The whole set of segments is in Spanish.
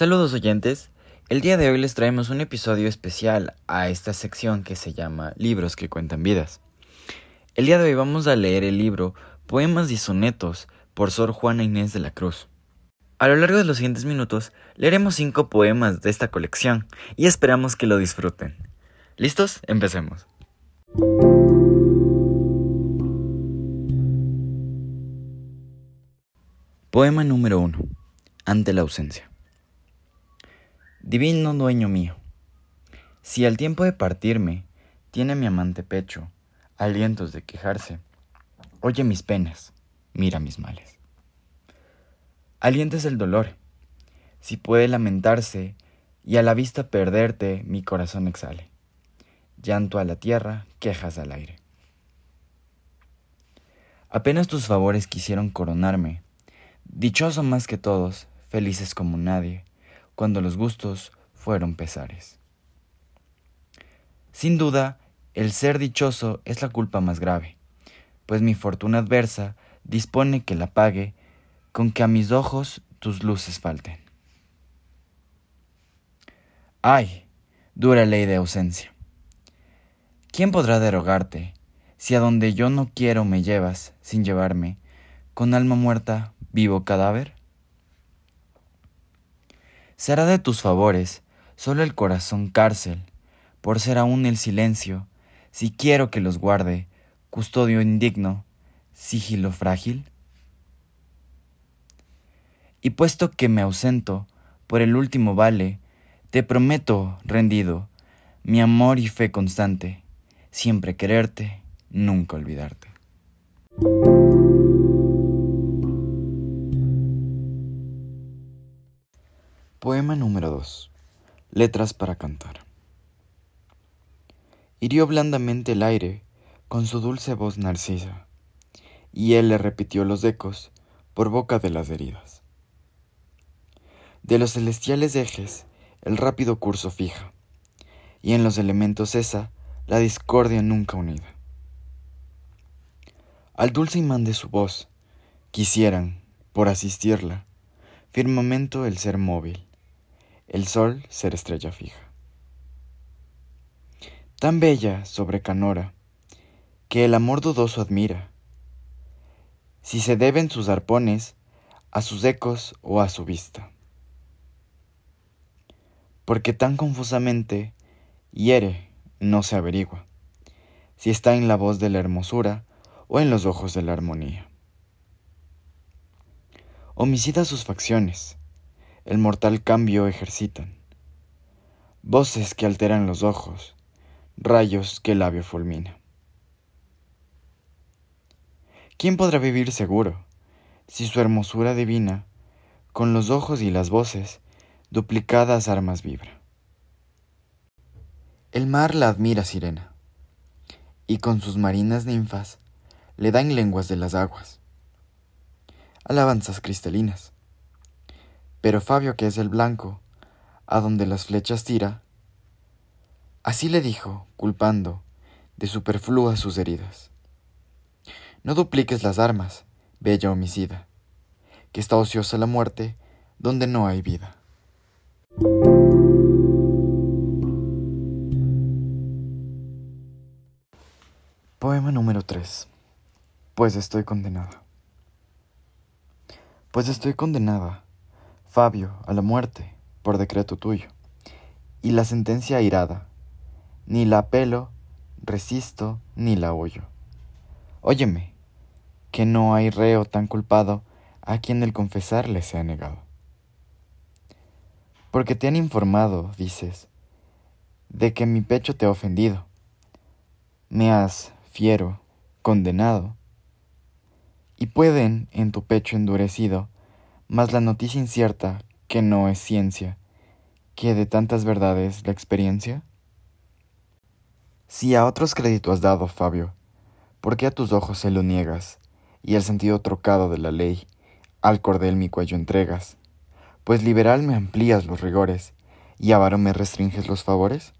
Saludos oyentes, el día de hoy les traemos un episodio especial a esta sección que se llama Libros que cuentan vidas. El día de hoy vamos a leer el libro Poemas y Sonetos por Sor Juana Inés de la Cruz. A lo largo de los siguientes minutos leeremos cinco poemas de esta colección y esperamos que lo disfruten. ¿Listos? Empecemos. Poema número 1. Ante la ausencia. Divino dueño mío, si al tiempo de partirme tiene mi amante pecho alientos de quejarse, oye mis penas, mira mis males. Alientes el dolor, si puede lamentarse y a la vista perderte mi corazón exhale. Llanto a la tierra, quejas al aire. Apenas tus favores quisieron coronarme, Dichoso más que todos, felices como nadie, cuando los gustos fueron pesares. Sin duda, el ser dichoso es la culpa más grave, pues mi fortuna adversa dispone que la pague con que a mis ojos tus luces falten. Ay, dura ley de ausencia. ¿Quién podrá derogarte si a donde yo no quiero me llevas sin llevarme, con alma muerta vivo cadáver? Será de tus favores solo el corazón cárcel, por ser aún el silencio, si quiero que los guarde, custodio indigno, sigilo frágil. Y puesto que me ausento por el último vale, te prometo, rendido, mi amor y fe constante, siempre quererte, nunca olvidarte. Poema número 2. Letras para cantar. Hirió blandamente el aire con su dulce voz narcisa, y él le repitió los ecos por boca de las heridas. De los celestiales ejes el rápido curso fija, y en los elementos cesa la discordia nunca unida. Al dulce imán de su voz quisieran, por asistirla, firmamento el ser móvil, el sol ser estrella fija. Tan bella sobre Canora, que el amor dudoso admira, si se deben sus arpones a sus ecos o a su vista. Porque tan confusamente hiere, no se averigua, si está en la voz de la hermosura o en los ojos de la armonía. Homicida sus facciones, el mortal cambio ejercitan. Voces que alteran los ojos, rayos que el labio fulmina. ¿Quién podrá vivir seguro si su hermosura divina, con los ojos y las voces, duplicadas armas vibra? El mar la admira sirena, y con sus marinas ninfas le dan lenguas de las aguas, alabanzas cristalinas pero Fabio, que es el blanco, a donde las flechas tira, así le dijo, culpando de superfluas sus heridas. No dupliques las armas, bella homicida, que está ociosa la muerte donde no hay vida. Poema número 3. Pues estoy condenada. Pues estoy condenada Fabio, a la muerte, por decreto tuyo. Y la sentencia airada, ni la apelo, resisto, ni la oyo. Óyeme, que no hay reo tan culpado a quien el confesar le sea negado. Porque te han informado, dices, de que mi pecho te ha ofendido. Me has, fiero, condenado. Y pueden, en tu pecho endurecido, mas la noticia incierta, que no es ciencia, que de tantas verdades la experiencia? Si a otros crédito has dado, Fabio, ¿por qué a tus ojos se lo niegas, y el sentido trocado de la ley, al cordel mi cuello entregas? Pues liberal me amplías los rigores, y avaro me restringes los favores?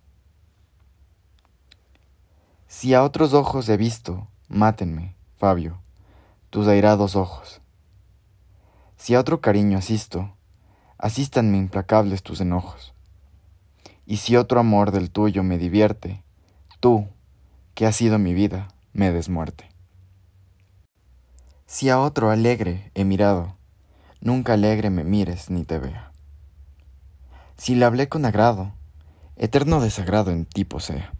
Si a otros ojos he visto, mátenme, Fabio, tus airados ojos si a otro cariño asisto, asístanme implacables tus enojos. Y si otro amor del tuyo me divierte, tú, que has sido mi vida, me des muerte. Si a otro alegre he mirado, nunca alegre me mires ni te vea. Si le hablé con agrado, eterno desagrado en ti posea.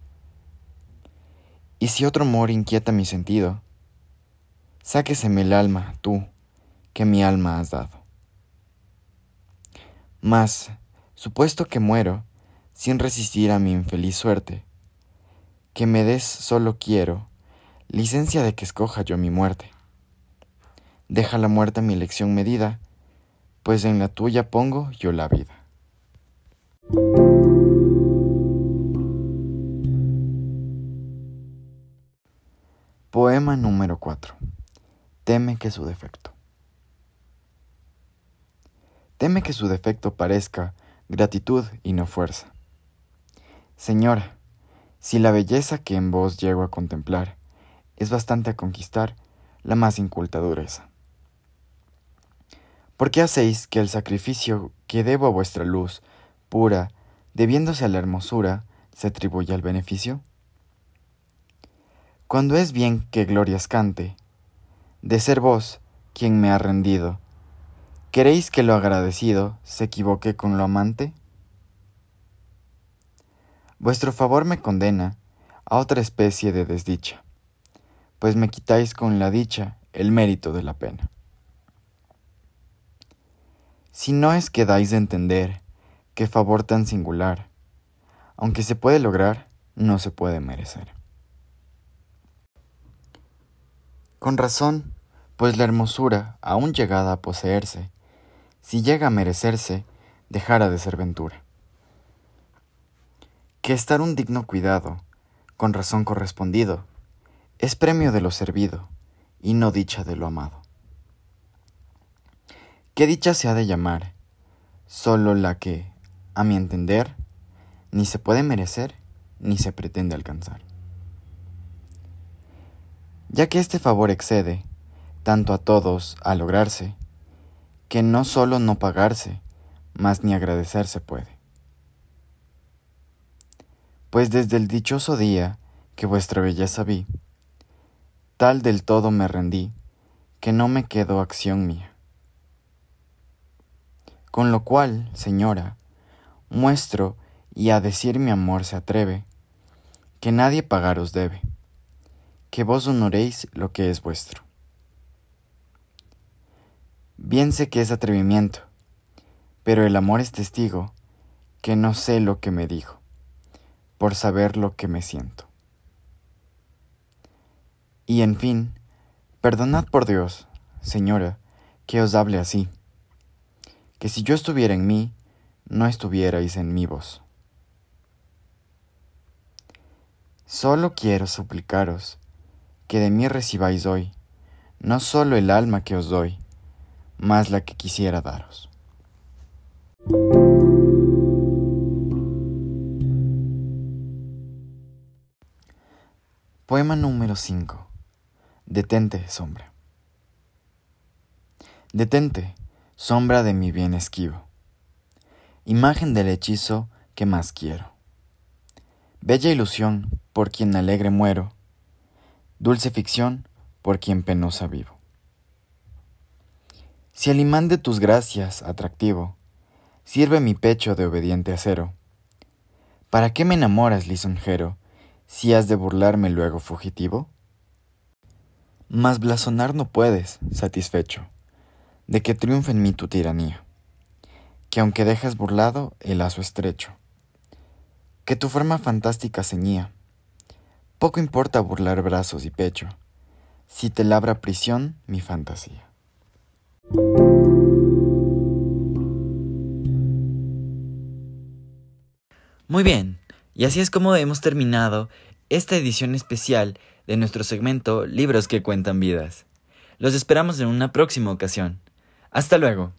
Y si otro amor inquieta mi sentido, sáqueseme el alma, tú, que mi alma has dado. Mas, supuesto que muero, sin resistir a mi infeliz suerte, que me des solo quiero, licencia de que escoja yo mi muerte. Deja la muerte mi elección medida, pues en la tuya pongo yo la vida. Poema número 4. Teme que su defecto. Teme que su defecto parezca gratitud y no fuerza. Señora, si la belleza que en vos llego a contemplar es bastante a conquistar la más inculta dureza. ¿Por qué hacéis que el sacrificio que debo a vuestra luz, pura, debiéndose a la hermosura, se atribuya al beneficio? Cuando es bien que glorias cante, de ser vos quien me ha rendido, ¿Queréis que lo agradecido se equivoque con lo amante? Vuestro favor me condena a otra especie de desdicha, pues me quitáis con la dicha el mérito de la pena. Si no es que dais de entender que favor tan singular, aunque se puede lograr, no se puede merecer. Con razón, pues la hermosura, aún llegada a poseerse, si llega a merecerse, dejara de ser ventura. Que estar un digno cuidado, con razón correspondido, es premio de lo servido y no dicha de lo amado. ¿Qué dicha se ha de llamar? Solo la que, a mi entender, ni se puede merecer ni se pretende alcanzar. Ya que este favor excede, tanto a todos a lograrse, que no solo no pagarse, mas ni agradecerse puede. Pues desde el dichoso día que vuestra belleza vi, tal del todo me rendí, que no me quedó acción mía. Con lo cual, señora, muestro y a decir mi amor se atreve, que nadie pagaros debe, que vos honoréis lo que es vuestro. Bien sé que es atrevimiento, pero el amor es testigo que no sé lo que me dijo, por saber lo que me siento. Y en fin, perdonad por Dios, señora, que os hable así, que si yo estuviera en mí, no estuvierais en mi voz. Solo quiero suplicaros que de mí recibáis hoy, no solo el alma que os doy, más la que quisiera daros. Poema número 5. Detente, sombra. Detente, sombra de mi bien esquivo. Imagen del hechizo que más quiero. Bella ilusión por quien alegre muero. Dulce ficción por quien penosa vivo. Si el imán de tus gracias, atractivo, sirve mi pecho de obediente acero, ¿para qué me enamoras, lisonjero, si has de burlarme luego fugitivo? Mas blasonar no puedes, satisfecho, de que triunfe en mí tu tiranía, que aunque dejas burlado el lazo estrecho, que tu forma fantástica ceñía, poco importa burlar brazos y pecho, si te labra prisión mi fantasía. Muy bien, y así es como hemos terminado esta edición especial de nuestro segmento Libros que cuentan vidas. Los esperamos en una próxima ocasión. Hasta luego.